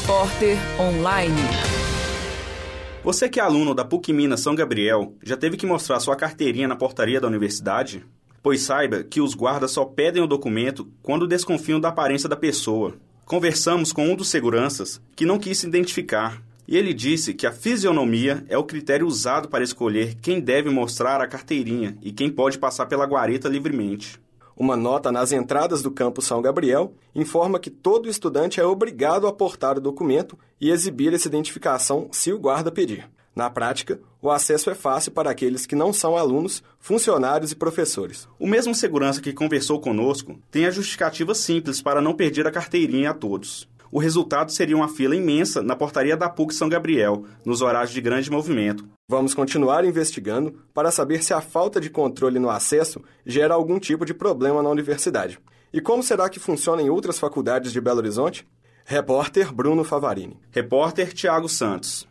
Repórter Online. Você que é aluno da PUC Minas São Gabriel, já teve que mostrar sua carteirinha na portaria da universidade? Pois saiba que os guardas só pedem o documento quando desconfiam da aparência da pessoa. Conversamos com um dos seguranças que não quis se identificar e ele disse que a fisionomia é o critério usado para escolher quem deve mostrar a carteirinha e quem pode passar pela guarita livremente. Uma nota nas entradas do campus São Gabriel informa que todo estudante é obrigado a portar o documento e exibir essa identificação se o guarda pedir. Na prática, o acesso é fácil para aqueles que não são alunos, funcionários e professores. O mesmo segurança que conversou conosco tem a justificativa simples para não perder a carteirinha a todos o resultado seria uma fila imensa na portaria da PUC São Gabriel, nos horários de grande movimento. Vamos continuar investigando para saber se a falta de controle no acesso gera algum tipo de problema na universidade. E como será que funciona em outras faculdades de Belo Horizonte? Repórter Bruno Favarini. Repórter Tiago Santos.